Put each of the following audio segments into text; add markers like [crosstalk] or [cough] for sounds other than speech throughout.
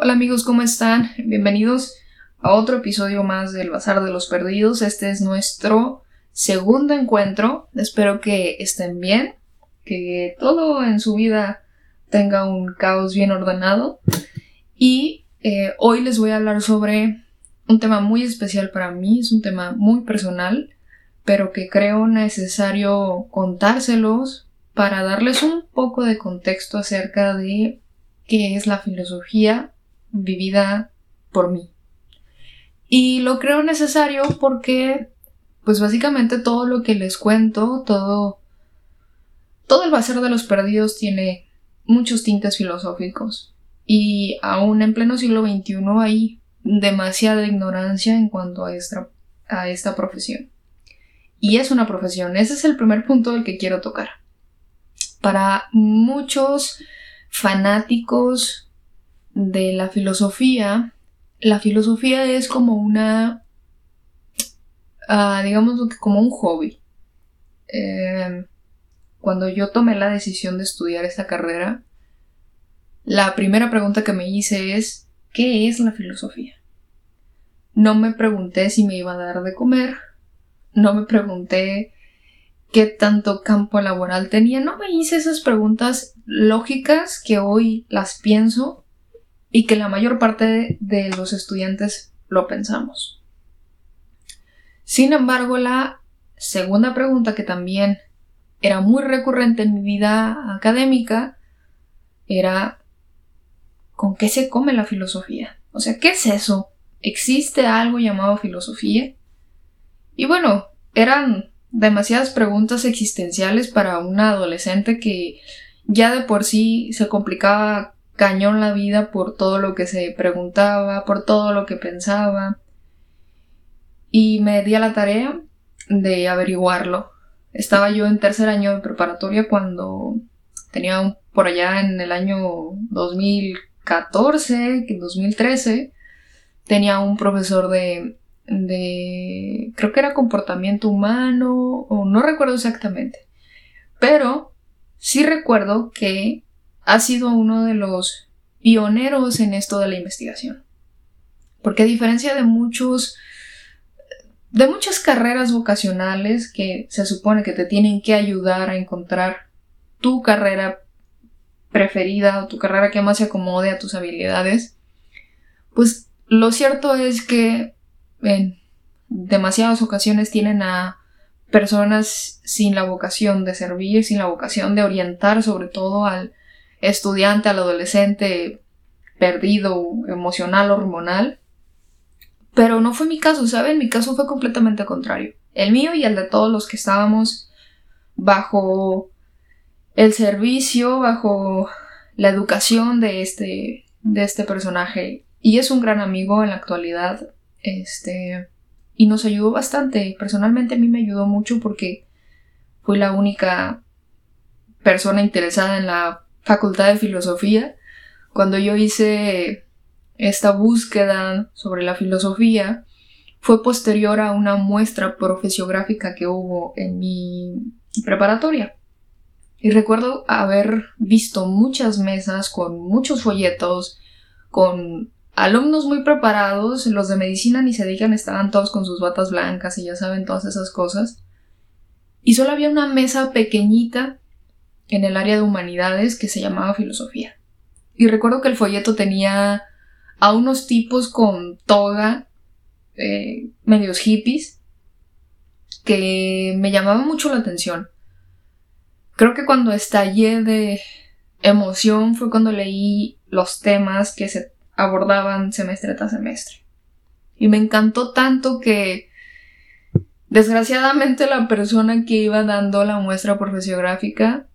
Hola amigos, ¿cómo están? Bienvenidos a otro episodio más del Bazar de los Perdidos. Este es nuestro segundo encuentro. Espero que estén bien, que todo en su vida tenga un caos bien ordenado. Y eh, hoy les voy a hablar sobre un tema muy especial para mí, es un tema muy personal, pero que creo necesario contárselos para darles un poco de contexto acerca de qué es la filosofía vivida por mí. Y lo creo necesario porque, pues básicamente todo lo que les cuento, todo, todo el bazar de los perdidos tiene muchos tintes filosóficos. Y aún en pleno siglo XXI hay demasiada ignorancia en cuanto a esta, a esta profesión. Y es una profesión, ese es el primer punto del que quiero tocar. Para muchos fanáticos de la filosofía, la filosofía es como una, uh, digamos como un hobby. Em, cuando yo tomé la decisión de estudiar esta carrera, la primera pregunta que me hice es, ¿qué es la filosofía? No me pregunté si me iba a dar de comer, no me pregunté qué tanto campo laboral tenía, no me hice esas preguntas lógicas que hoy las pienso y que la mayor parte de los estudiantes lo pensamos. Sin embargo, la segunda pregunta que también era muy recurrente en mi vida académica era ¿con qué se come la filosofía? O sea, ¿qué es eso? ¿Existe algo llamado filosofía? Y bueno, eran demasiadas preguntas existenciales para una adolescente que ya de por sí se complicaba cañón la vida por todo lo que se preguntaba, por todo lo que pensaba. Y me di a la tarea de averiguarlo. Estaba yo en tercer año de preparatoria cuando tenía por allá en el año 2014, 2013, tenía un profesor de, de, creo que era comportamiento humano, o no recuerdo exactamente. Pero sí recuerdo que ha sido uno de los pioneros en esto de la investigación. Porque a diferencia de muchos de muchas carreras vocacionales que se supone que te tienen que ayudar a encontrar tu carrera preferida o tu carrera que más se acomode a tus habilidades, pues lo cierto es que en demasiadas ocasiones tienen a personas sin la vocación de servir, sin la vocación de orientar sobre todo al estudiante, al adolescente perdido, emocional, hormonal. Pero no fue mi caso, ¿saben? Mi caso fue completamente contrario. El mío y el de todos los que estábamos bajo el servicio, bajo la educación de este, de este personaje. Y es un gran amigo en la actualidad. Este. Y nos ayudó bastante. Personalmente a mí me ayudó mucho porque fui la única persona interesada en la Facultad de Filosofía, cuando yo hice esta búsqueda sobre la filosofía, fue posterior a una muestra profesiográfica que hubo en mi preparatoria. Y recuerdo haber visto muchas mesas con muchos folletos, con alumnos muy preparados, los de medicina ni se digan, estaban todos con sus batas blancas y ya saben todas esas cosas. Y solo había una mesa pequeñita en el área de humanidades que se llamaba filosofía. Y recuerdo que el folleto tenía a unos tipos con toga, eh, medios hippies, que me llamaban mucho la atención. Creo que cuando estallé de emoción fue cuando leí los temas que se abordaban semestre tras semestre. Y me encantó tanto que desgraciadamente la persona que iba dando la muestra profesiográfica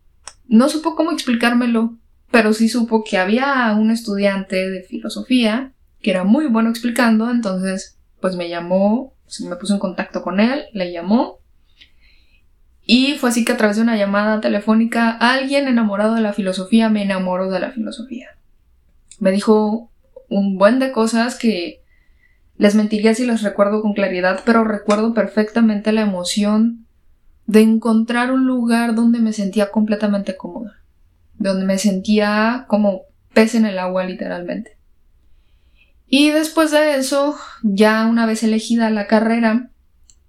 no supo cómo explicármelo, pero sí supo que había un estudiante de filosofía que era muy bueno explicando, entonces pues me llamó, me puso en contacto con él, le llamó y fue así que a través de una llamada telefónica alguien enamorado de la filosofía me enamoró de la filosofía. Me dijo un buen de cosas que les mentiría si las recuerdo con claridad, pero recuerdo perfectamente la emoción de encontrar un lugar donde me sentía completamente cómoda, donde me sentía como pez en el agua literalmente. Y después de eso, ya una vez elegida la carrera,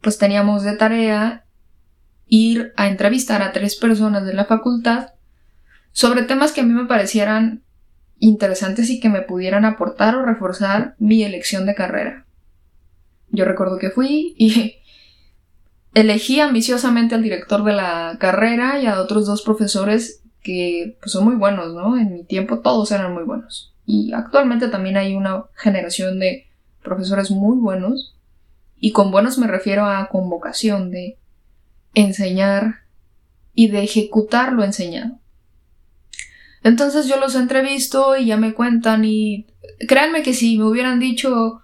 pues teníamos de tarea ir a entrevistar a tres personas de la facultad sobre temas que a mí me parecieran interesantes y que me pudieran aportar o reforzar mi elección de carrera. Yo recuerdo que fui y elegí ambiciosamente al director de la carrera y a otros dos profesores que pues, son muy buenos, ¿no? En mi tiempo todos eran muy buenos. Y actualmente también hay una generación de profesores muy buenos. Y con buenos me refiero a con vocación de enseñar y de ejecutar lo enseñado. Entonces yo los entrevisto y ya me cuentan y créanme que si me hubieran dicho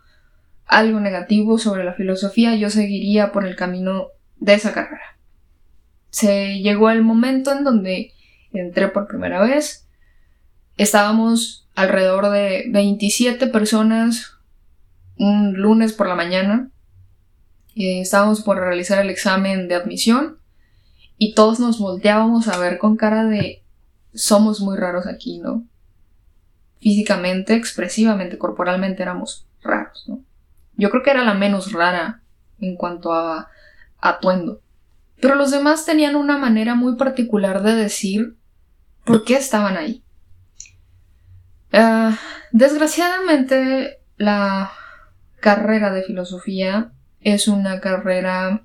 algo negativo sobre la filosofía, yo seguiría por el camino de esa carrera. Se llegó el momento en donde entré por primera vez. Estábamos alrededor de 27 personas un lunes por la mañana. estábamos por realizar el examen de admisión y todos nos volteábamos a ver con cara de somos muy raros aquí, ¿no? Físicamente, expresivamente, corporalmente éramos raros, ¿no? Yo creo que era la menos rara en cuanto a atuendo. Pero los demás tenían una manera muy particular de decir por qué estaban ahí. Ah, desgraciadamente, la carrera de filosofía es una carrera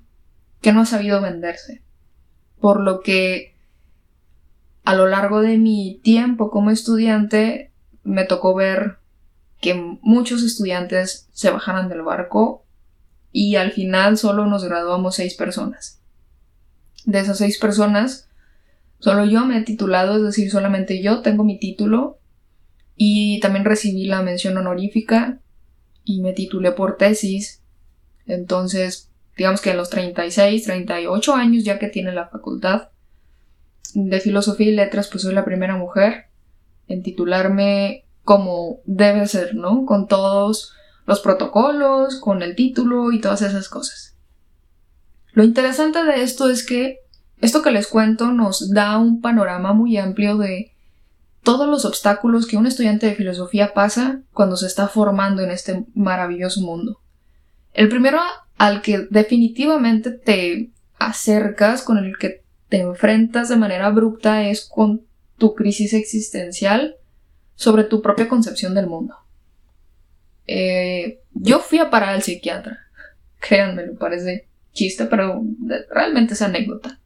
que no ha sabido venderse. Por lo que a lo largo de mi tiempo como estudiante me tocó ver que muchos estudiantes se bajaran del barco y al final solo nos graduamos seis personas. De esas seis personas, solo yo me he titulado, es decir, solamente yo tengo mi título y también recibí la mención honorífica y me titulé por tesis. Entonces, digamos que en los 36, 38 años ya que tiene la facultad de filosofía y letras, pues soy la primera mujer en titularme como debe ser, ¿no? Con todos los protocolos, con el título y todas esas cosas. Lo interesante de esto es que esto que les cuento nos da un panorama muy amplio de todos los obstáculos que un estudiante de filosofía pasa cuando se está formando en este maravilloso mundo. El primero al que definitivamente te acercas, con el que te enfrentas de manera abrupta es con tu crisis existencial sobre tu propia concepción del mundo. Eh, yo fui a parar al psiquiatra. Créanme, me parece chiste, pero realmente es anécdota.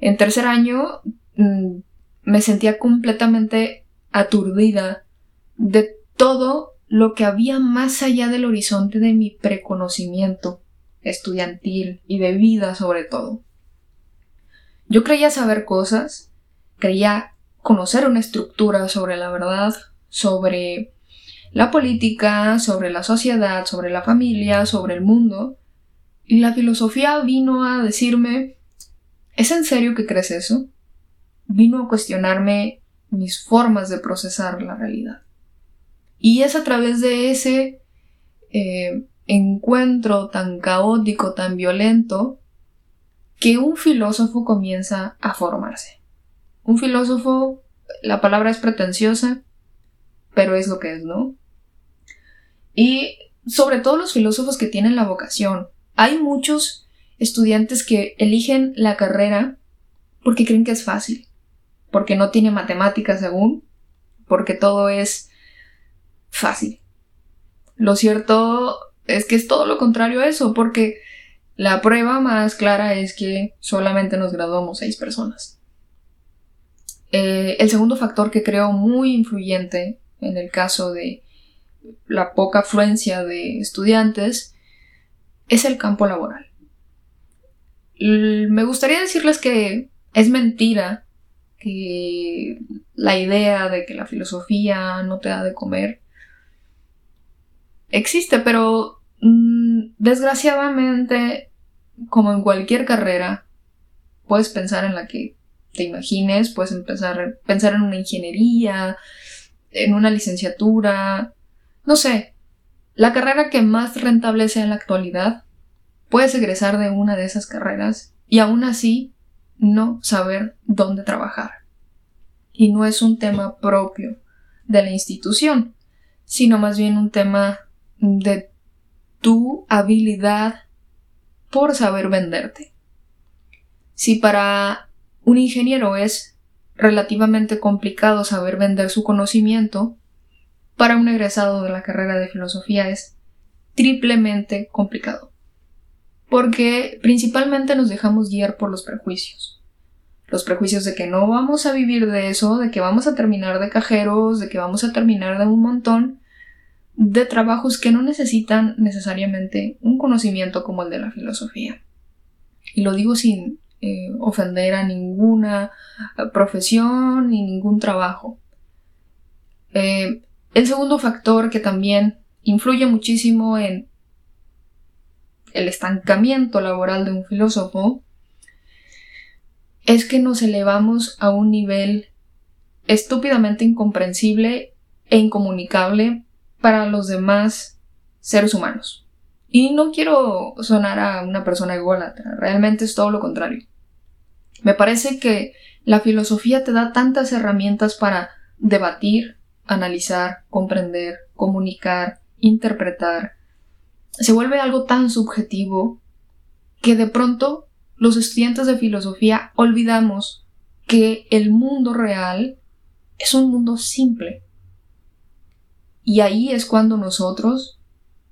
En tercer año mm, me sentía completamente aturdida de todo lo que había más allá del horizonte de mi preconocimiento estudiantil y de vida sobre todo. Yo creía saber cosas, creía conocer una estructura sobre la verdad, sobre la política, sobre la sociedad, sobre la familia, sobre el mundo. Y la filosofía vino a decirme, ¿es en serio que crees eso? Vino a cuestionarme mis formas de procesar la realidad. Y es a través de ese eh, encuentro tan caótico, tan violento, que un filósofo comienza a formarse. Un filósofo, la palabra es pretenciosa, pero es lo que es, ¿no? Y sobre todo los filósofos que tienen la vocación. Hay muchos estudiantes que eligen la carrera porque creen que es fácil, porque no tiene matemáticas aún, porque todo es fácil. Lo cierto es que es todo lo contrario a eso, porque la prueba más clara es que solamente nos graduamos seis personas. Eh, el segundo factor que creo muy influyente en el caso de la poca afluencia de estudiantes es el campo laboral. me gustaría decirles que es mentira que la idea de que la filosofía no te da de comer existe, pero mm, desgraciadamente, como en cualquier carrera, puedes pensar en la que te imagines, puedes empezar pensar en una ingeniería, en una licenciatura, no sé, la carrera que más rentable sea en la actualidad, puedes egresar de una de esas carreras y aún así no saber dónde trabajar. Y no es un tema propio de la institución, sino más bien un tema de tu habilidad por saber venderte. Si para un ingeniero es relativamente complicado saber vender su conocimiento, para un egresado de la carrera de filosofía es triplemente complicado. Porque principalmente nos dejamos guiar por los prejuicios. Los prejuicios de que no vamos a vivir de eso, de que vamos a terminar de cajeros, de que vamos a terminar de un montón de trabajos que no necesitan necesariamente un conocimiento como el de la filosofía. Y lo digo sin eh, ofender a ninguna profesión ni ningún trabajo. Eh, el segundo factor que también influye muchísimo en el estancamiento laboral de un filósofo es que nos elevamos a un nivel estúpidamente incomprensible e incomunicable para los demás seres humanos. Y no quiero sonar a una persona ególatra, realmente es todo lo contrario. Me parece que la filosofía te da tantas herramientas para debatir, analizar, comprender, comunicar, interpretar. Se vuelve algo tan subjetivo que de pronto los estudiantes de filosofía olvidamos que el mundo real es un mundo simple, y ahí es cuando nosotros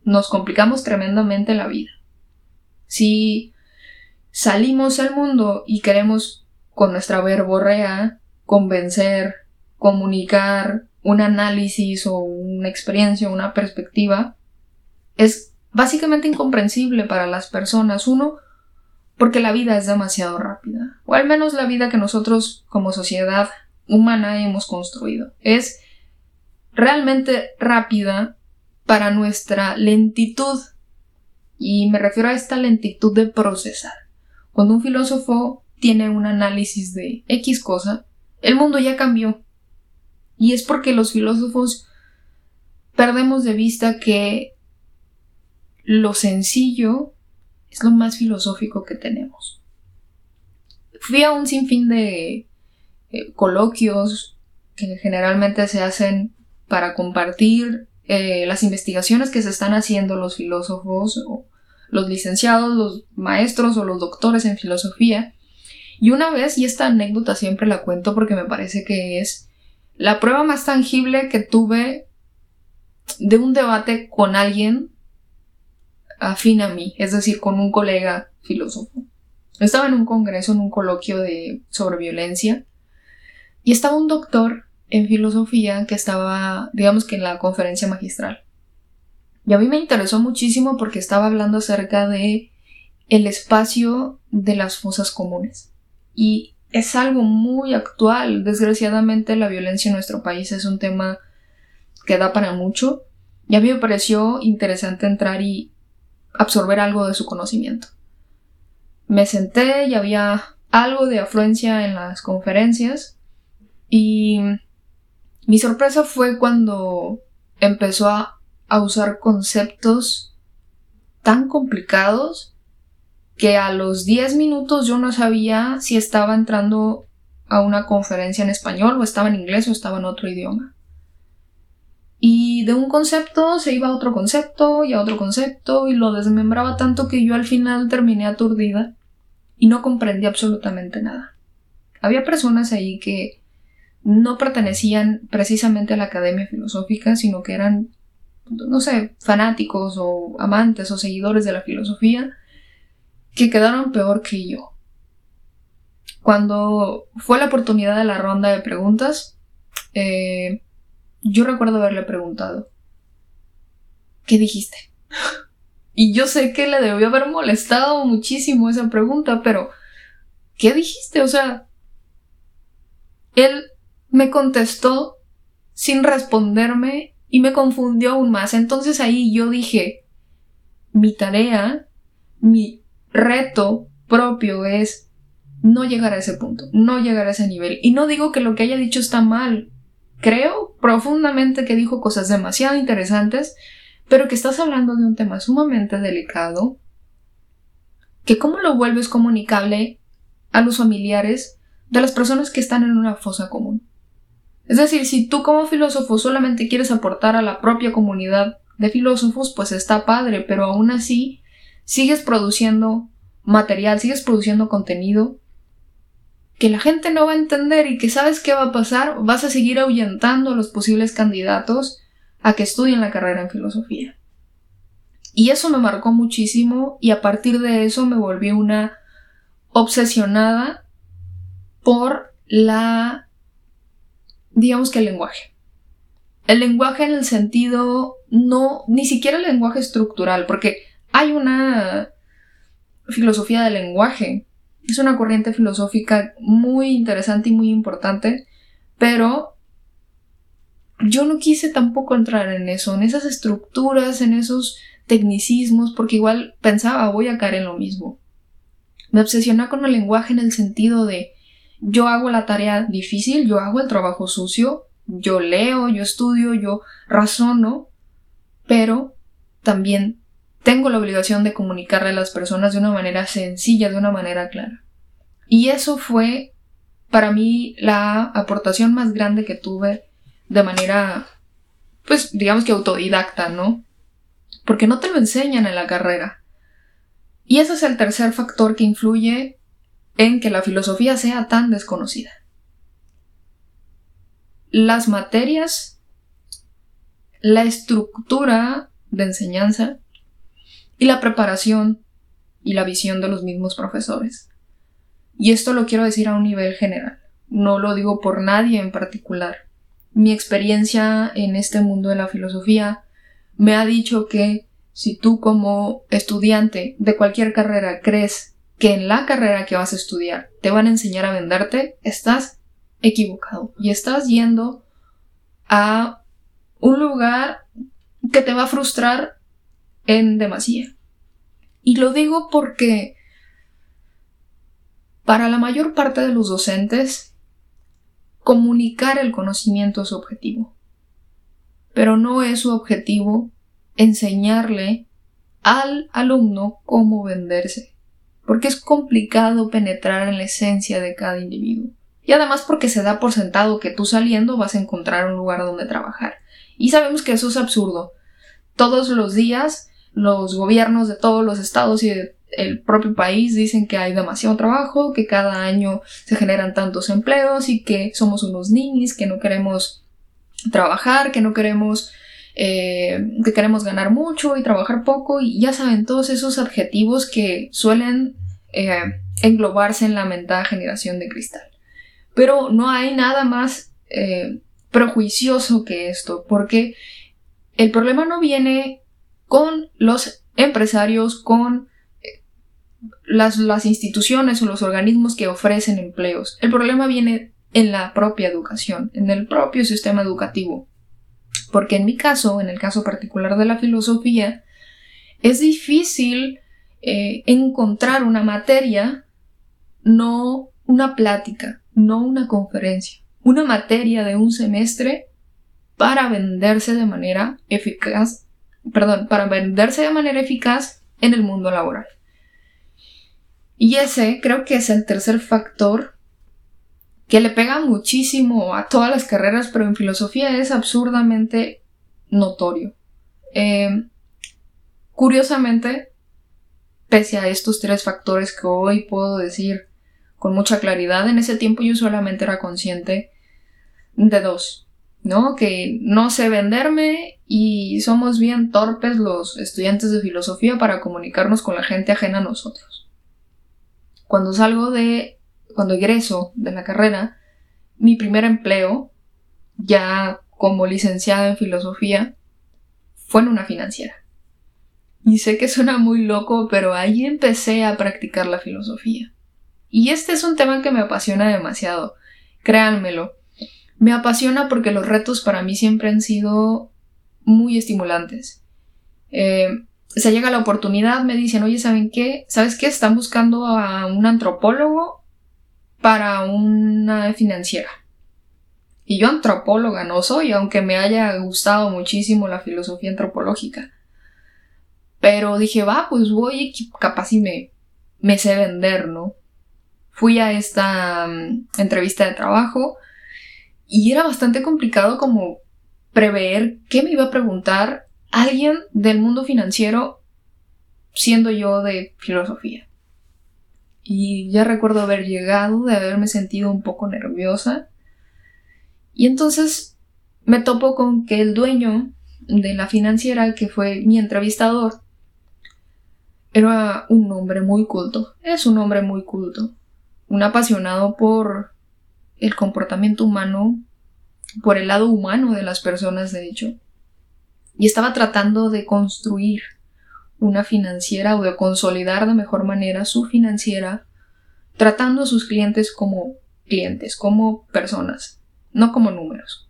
nos complicamos tremendamente la vida. Si salimos al mundo y queremos con nuestra verborrea convencer, comunicar un análisis o una experiencia, una perspectiva, es básicamente incomprensible para las personas. Uno, porque la vida es demasiado rápida, o al menos la vida que nosotros como sociedad humana hemos construido. Es realmente rápida para nuestra lentitud. Y me refiero a esta lentitud de procesar. Cuando un filósofo tiene un análisis de X cosa, el mundo ya cambió. Y es porque los filósofos perdemos de vista que lo sencillo es lo más filosófico que tenemos. Fui a un sinfín de eh, coloquios que generalmente se hacen para compartir eh, las investigaciones que se están haciendo los filósofos, o los licenciados, los maestros o los doctores en filosofía. Y una vez, y esta anécdota siempre la cuento porque me parece que es la prueba más tangible que tuve de un debate con alguien afín a mí, es decir, con un colega filósofo. Estaba en un congreso, en un coloquio de, sobre violencia, y estaba un doctor en filosofía que estaba, digamos que en la conferencia magistral. Y a mí me interesó muchísimo porque estaba hablando acerca de el espacio de las fosas comunes. Y es algo muy actual. Desgraciadamente la violencia en nuestro país es un tema que da para mucho. Y a mí me pareció interesante entrar y absorber algo de su conocimiento. Me senté y había algo de afluencia en las conferencias y mi sorpresa fue cuando empezó a, usar conceptos tan complicados que a los 10 minutos yo no sabía si estaba entrando a una conferencia en español o estaba en inglés o estaba en otro idioma. Y de un concepto se iba a otro concepto y a otro concepto y lo desmembraba tanto que yo al final terminé aturdida y no comprendí absolutamente nada. Había personas ahí que no pertenecían precisamente a la academia filosófica, sino que eran, no sé, fanáticos o amantes o seguidores de la filosofía, que quedaron peor que yo. Cuando fue la oportunidad de la ronda de preguntas, eh, yo recuerdo haberle preguntado, ¿qué dijiste? [laughs] y yo sé que le debió haber molestado muchísimo esa pregunta, pero ¿qué dijiste? O sea, él me contestó sin responderme y me confundió aún más. Entonces ahí yo dije, mi tarea, mi reto propio es no llegar a ese punto, no llegar a ese nivel. Y no digo que lo que haya dicho está mal. Creo profundamente que dijo cosas demasiado interesantes, pero que estás hablando de un tema sumamente delicado, que cómo lo vuelves comunicable a los familiares de las personas que están en una fosa común. Es decir, si tú como filósofo solamente quieres aportar a la propia comunidad de filósofos, pues está padre, pero aún así sigues produciendo material, sigues produciendo contenido que la gente no va a entender y que sabes qué va a pasar, vas a seguir ahuyentando a los posibles candidatos a que estudien la carrera en filosofía. Y eso me marcó muchísimo y a partir de eso me volví una obsesionada por la, digamos que el lenguaje. El lenguaje en el sentido, no, ni siquiera el lenguaje estructural, porque hay una filosofía del lenguaje. Es una corriente filosófica muy interesante y muy importante, pero yo no quise tampoco entrar en eso, en esas estructuras, en esos tecnicismos, porque igual pensaba voy a caer en lo mismo. Me obsesioné con el lenguaje en el sentido de yo hago la tarea difícil, yo hago el trabajo sucio, yo leo, yo estudio, yo razono, pero también tengo la obligación de comunicarle a las personas de una manera sencilla, de una manera clara. Y eso fue para mí la aportación más grande que tuve de manera, pues digamos que autodidacta, ¿no? Porque no te lo enseñan en la carrera. Y ese es el tercer factor que influye en que la filosofía sea tan desconocida. Las materias, la estructura de enseñanza y la preparación y la visión de los mismos profesores. Y esto lo quiero decir a un nivel general, no lo digo por nadie en particular. Mi experiencia en este mundo de la filosofía me ha dicho que si tú como estudiante de cualquier carrera crees que en la carrera que vas a estudiar te van a enseñar a venderte, estás equivocado y estás yendo a un lugar que te va a frustrar en demasía. Y lo digo porque para la mayor parte de los docentes, comunicar el conocimiento es objetivo. Pero no es su objetivo enseñarle al alumno cómo venderse, porque es complicado penetrar en la esencia de cada individuo. Y además porque se da por sentado que tú saliendo vas a encontrar un lugar donde trabajar. Y sabemos que eso es absurdo. Todos los días los gobiernos de todos los estados y del propio país dicen que hay demasiado trabajo, que cada año se generan tantos empleos y que somos unos niños, que no queremos trabajar, que no queremos, eh, que queremos ganar mucho y trabajar poco y ya saben todos esos adjetivos que suelen eh, englobarse en la mentada generación de cristal. Pero no hay nada más eh, prejuicioso que esto, porque el problema no viene con los empresarios, con eh, las, instituciones o los organismos que ofrecen empleos. El problema viene en la propia educación, en el propio sistema educativo. Porque en mi caso, en el caso particular de la filosofía, es difícil eh, encontrar una materia, no una plática, no una conferencia, una materia de un semestre para venderse de manera eficaz perdón, para venderse de manera eficaz en el mundo laboral. Y ese creo que es el tercer factor que le pega muchísimo a todas las carreras, pero en filosofía es absurdamente notorio. Eh, curiosamente, pese a estos tres factores que hoy puedo decir con mucha claridad, en ese tiempo yo solamente era consciente de dos. ¿No? Que no sé venderme y somos bien torpes los estudiantes de filosofía para comunicarnos con la gente ajena a nosotros. Cuando salgo de, cuando egreso de la carrera, mi primer empleo, ya como licenciada en filosofía, fue en una financiera. Y sé que suena muy loco, pero ahí empecé a practicar la filosofía. Y este es un tema que me apasiona demasiado, créanmelo me apasiona porque los retos para mí siempre han sido muy estimulantes. Eh, se llega la oportunidad, me dicen, oye, ¿saben qué? ¿Sabes qué? Están buscando a un antropólogo para una financiera. Y yo antropóloga no soy, aunque me haya gustado muchísimo la filosofía antropológica. Pero dije, va, pues voy, capaz y me, me sé vender, ¿no? Fui a esta mm, entrevista de trabajo y era bastante complicado como prever qué me iba a preguntar alguien del mundo financiero siendo yo de filosofía. Y ya recuerdo haber llegado, de haberme sentido un poco nerviosa. Y entonces me topo con que el dueño de la financiera, que fue mi entrevistador, era un hombre muy culto. Es un hombre muy culto. Un apasionado por el comportamiento humano, por el lado humano de las personas, de hecho. Y estaba tratando de construir una financiera o de consolidar de mejor manera su financiera, tratando a sus clientes como clientes, como personas, no como números.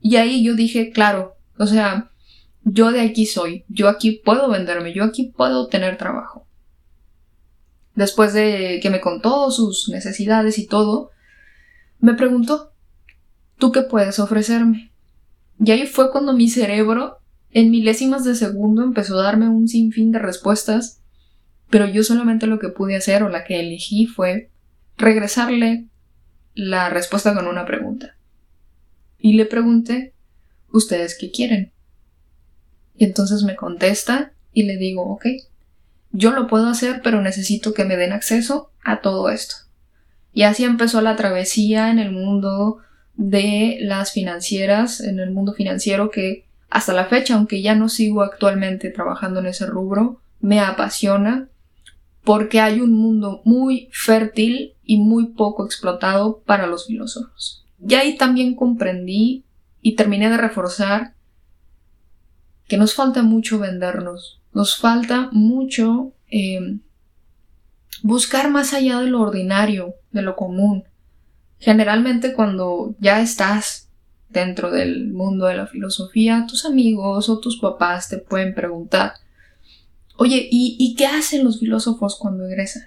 Y ahí yo dije, claro, o sea, yo de aquí soy, yo aquí puedo venderme, yo aquí puedo tener trabajo. Después de que me contó sus necesidades y todo, me preguntó, ¿tú qué puedes ofrecerme? Y ahí fue cuando mi cerebro, en milésimas de segundo, empezó a darme un sinfín de respuestas, pero yo solamente lo que pude hacer o la que elegí fue regresarle la respuesta con una pregunta. Y le pregunté, ¿ustedes qué quieren? Y entonces me contesta y le digo, ok, yo lo puedo hacer, pero necesito que me den acceso a todo esto. Y así empezó la travesía en el mundo de las financieras, en el mundo financiero que hasta la fecha, aunque ya no sigo actualmente trabajando en ese rubro, me apasiona porque hay un mundo muy fértil y muy poco explotado para los filósofos. Y ahí también comprendí y terminé de reforzar que nos falta mucho vendernos, nos falta mucho eh, buscar más allá de lo ordinario, de lo común. Generalmente cuando ya estás dentro del mundo de la filosofía, tus amigos o tus papás te pueden preguntar, oye, ¿y, ¿y qué hacen los filósofos cuando egresan?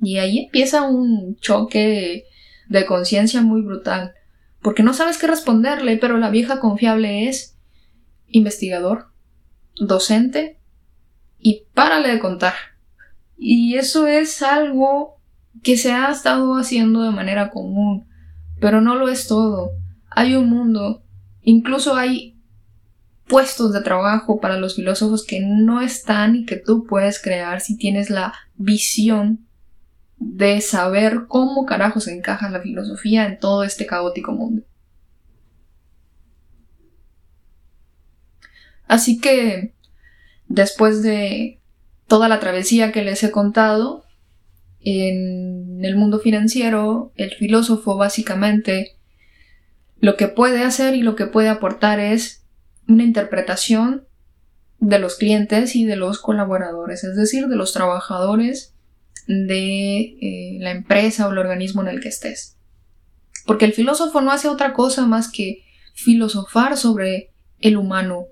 Y ahí empieza un choque de conciencia muy brutal, porque no sabes qué responderle, pero la vieja confiable es investigador, docente y párale de contar. Y eso es algo que se ha estado haciendo de manera común, pero no lo es todo. Hay un mundo, incluso hay puestos de trabajo para los filósofos que no están y que tú puedes crear si tienes la visión de saber cómo carajo se encaja la filosofía en todo este caótico mundo. Así que, después de toda la travesía que les he contado, en el mundo financiero, el filósofo básicamente lo que puede hacer y lo que puede aportar es una interpretación de los clientes y de los colaboradores, es decir, de los trabajadores de eh, la empresa o el organismo en el que estés. Porque el filósofo no hace otra cosa más que filosofar sobre el humano,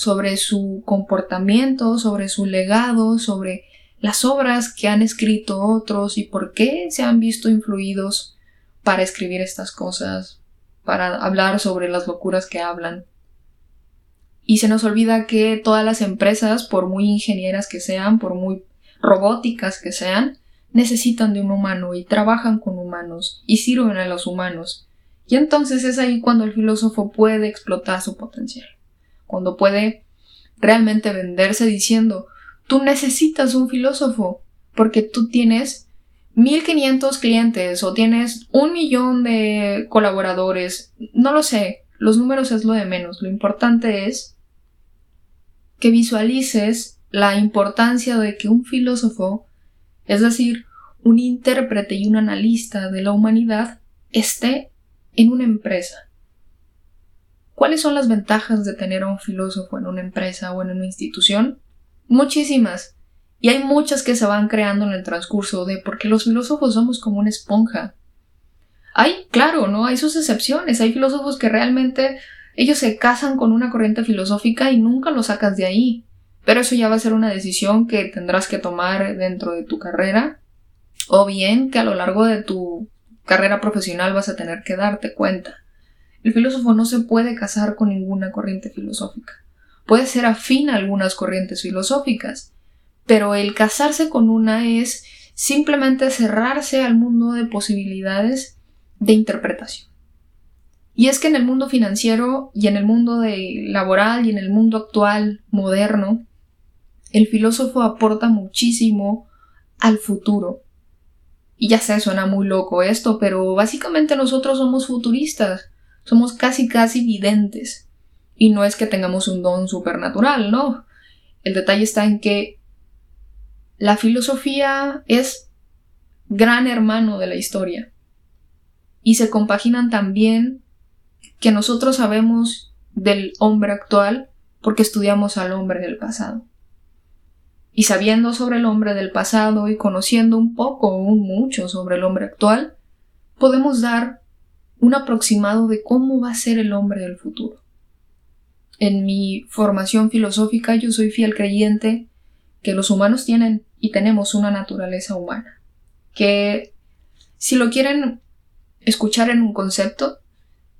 sobre su comportamiento, sobre su legado, sobre las obras que han escrito otros y por qué se han visto influidos para escribir estas cosas, para hablar sobre las locuras que hablan. Y se nos olvida que todas las empresas, por muy ingenieras que sean, por muy robóticas que sean, necesitan de un humano y trabajan con humanos y sirven a los humanos. Y entonces es ahí cuando el filósofo puede explotar su potencial, cuando puede realmente venderse diciendo tú necesitas un filósofo porque tú tienes 1500 clientes o tienes un millón de colaboradores, no lo sé, los números es lo de menos, lo importante es que visualices la importancia de que un filósofo es decir, un intérprete y un analista de la humanidad, esté en una empresa. ¿Cuáles son las ventajas de tener a un filósofo en una empresa o en una institución? Muchísimas. Y hay muchas que se van creando en el transcurso de porque los filósofos somos como una esponja. Hay, claro, ¿no? Hay sus excepciones. Hay filósofos que realmente ellos se casan con una corriente filosófica y nunca lo sacas de ahí. Pero eso ya va a ser una decisión que tendrás que tomar dentro de tu carrera o bien que a lo largo de tu carrera profesional vas a tener que darte cuenta. El filósofo no se puede casar con ninguna corriente filosófica. Puede ser afín a algunas corrientes filosóficas, pero el casarse con una es simplemente cerrarse al mundo de posibilidades de interpretación. Y es que en el mundo financiero y en el mundo laboral y en el mundo actual moderno, el filósofo aporta muchísimo al futuro. Y ya sé, suena muy loco esto, pero básicamente nosotros somos futuristas, somos casi casi videntes. Y no es que tengamos un don supernatural, no. El detalle está en que la filosofía es gran hermano de la historia. Y se compaginan también que nosotros sabemos del hombre actual porque estudiamos al hombre del pasado. Y sabiendo sobre el hombre del pasado y conociendo un poco o un mucho sobre el hombre actual, podemos dar un aproximado de cómo va a ser el hombre del futuro. En mi formación filosófica yo soy fiel creyente que los humanos tienen y tenemos una naturaleza humana, que si lo quieren escuchar en un concepto,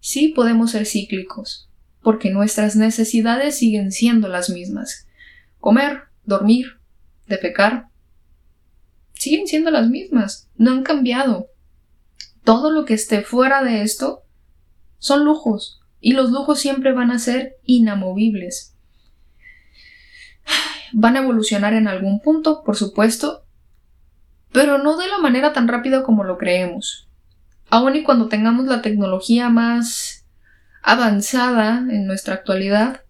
sí podemos ser cíclicos, porque nuestras necesidades siguen siendo las mismas. Comer, dormir, de pecar, siguen siendo las mismas, no han cambiado. Todo lo que esté fuera de esto son lujos, y los lujos siempre van a ser inamovibles. Van a evolucionar en algún punto, por supuesto, pero no de la manera tan rápida como lo creemos. Aun y cuando tengamos la tecnología más avanzada en nuestra actualidad,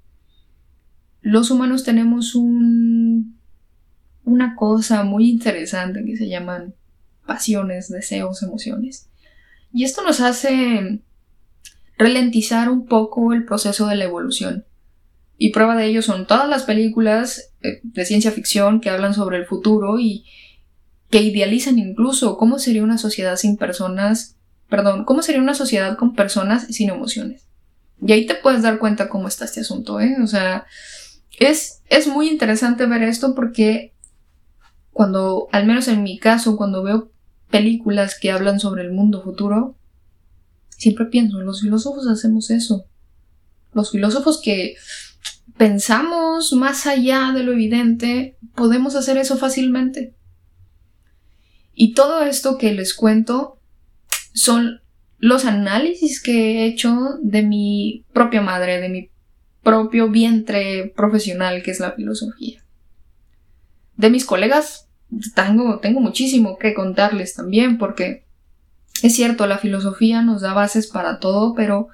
los humanos tenemos un una cosa muy interesante que se llaman pasiones, deseos, emociones. Y esto nos hace ralentizar un poco el proceso de la evolución. Y prueba de ello son todas las películas eh, de ciencia ficción que hablan sobre el futuro y que idealizan incluso cómo sería una sociedad sin personas, perdón, cómo sería una sociedad con personas sin emociones. Y ahí te puedes dar cuenta cómo está este asunto, ¿eh? O sea, es, es muy interesante ver esto porque cuando, al menos en mi caso, cuando veo películas que hablan sobre el mundo futuro, siempre pienso, los filósofos hacemos eso. Los filósofos que pensamos más allá de lo evidente, podemos hacer eso fácilmente. Y todo esto que les cuento son los análisis que he hecho de mi propia madre, de mi propio vientre profesional que es la filosofía de mis colegas tengo, tengo muchísimo que contarles también porque es cierto, la filosofía nos da bases para todo, pero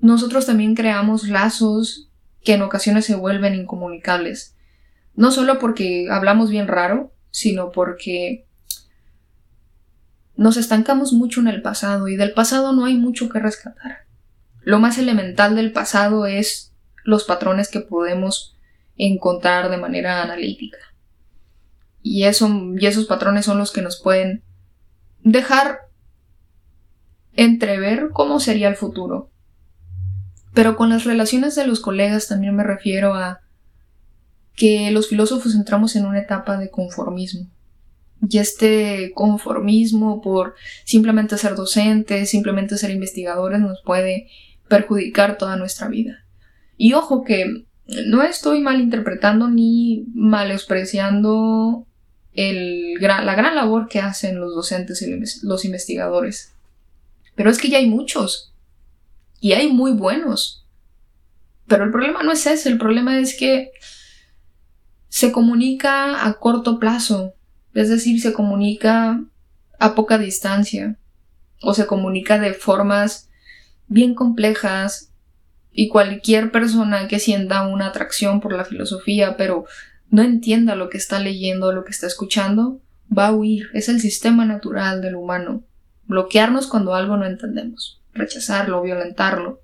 nosotros también creamos lazos que en ocasiones se vuelven incomunicables. No solo porque hablamos bien raro, sino porque nos estancamos mucho en el pasado y del pasado no hay mucho que rescatar. Lo más elemental del pasado es los patrones que podemos encontrar de manera analítica. Y, eso, y esos patrones son los que nos pueden dejar entrever cómo sería el futuro. Pero con las relaciones de los colegas también me refiero a que los filósofos entramos en una etapa de conformismo. Y este conformismo por simplemente ser docentes, simplemente ser investigadores, nos puede perjudicar toda nuestra vida. Y ojo que no estoy malinterpretando ni malespreciando la gran labor que hacen los docentes y los investigadores. Pero es que ya hay muchos. Y hay muy buenos. Pero el problema no es ese, el problema es que se comunica a corto plazo. Es decir, se comunica a poca distancia. O se comunica de formas bien complejas. Y cualquier persona que sienta una atracción por la filosofía, pero no entienda lo que está leyendo, lo que está escuchando, va a huir. Es el sistema natural del humano. Bloquearnos cuando algo no entendemos, rechazarlo, violentarlo.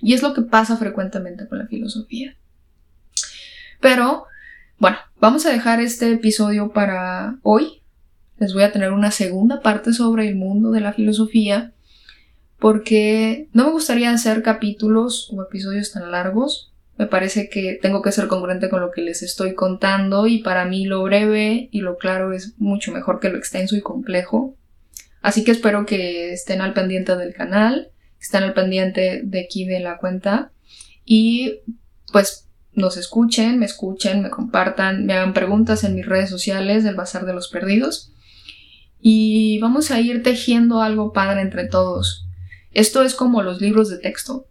Y es lo que pasa frecuentemente con la filosofía. Pero, bueno, vamos a dejar este episodio para hoy. Les voy a tener una segunda parte sobre el mundo de la filosofía, porque no me gustaría hacer capítulos o episodios tan largos, me parece que tengo que ser congruente con lo que les estoy contando y para mí lo breve y lo claro es mucho mejor que lo extenso y complejo. Así que espero que estén al pendiente del canal, estén al pendiente de aquí de la cuenta y pues nos escuchen, me escuchen, me compartan, me hagan preguntas en mis redes sociales del Bazar de los Perdidos y vamos a ir tejiendo algo padre entre todos. Esto es como los libros de texto.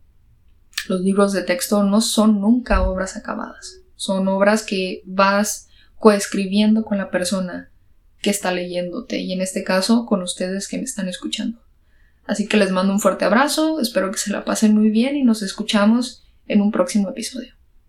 Los libros de texto no son nunca obras acabadas. Son obras que vas coescribiendo con la persona que está leyéndote y en este caso con ustedes que me están escuchando. Así que les mando un fuerte abrazo, espero que se la pasen muy bien y nos escuchamos en un próximo episodio.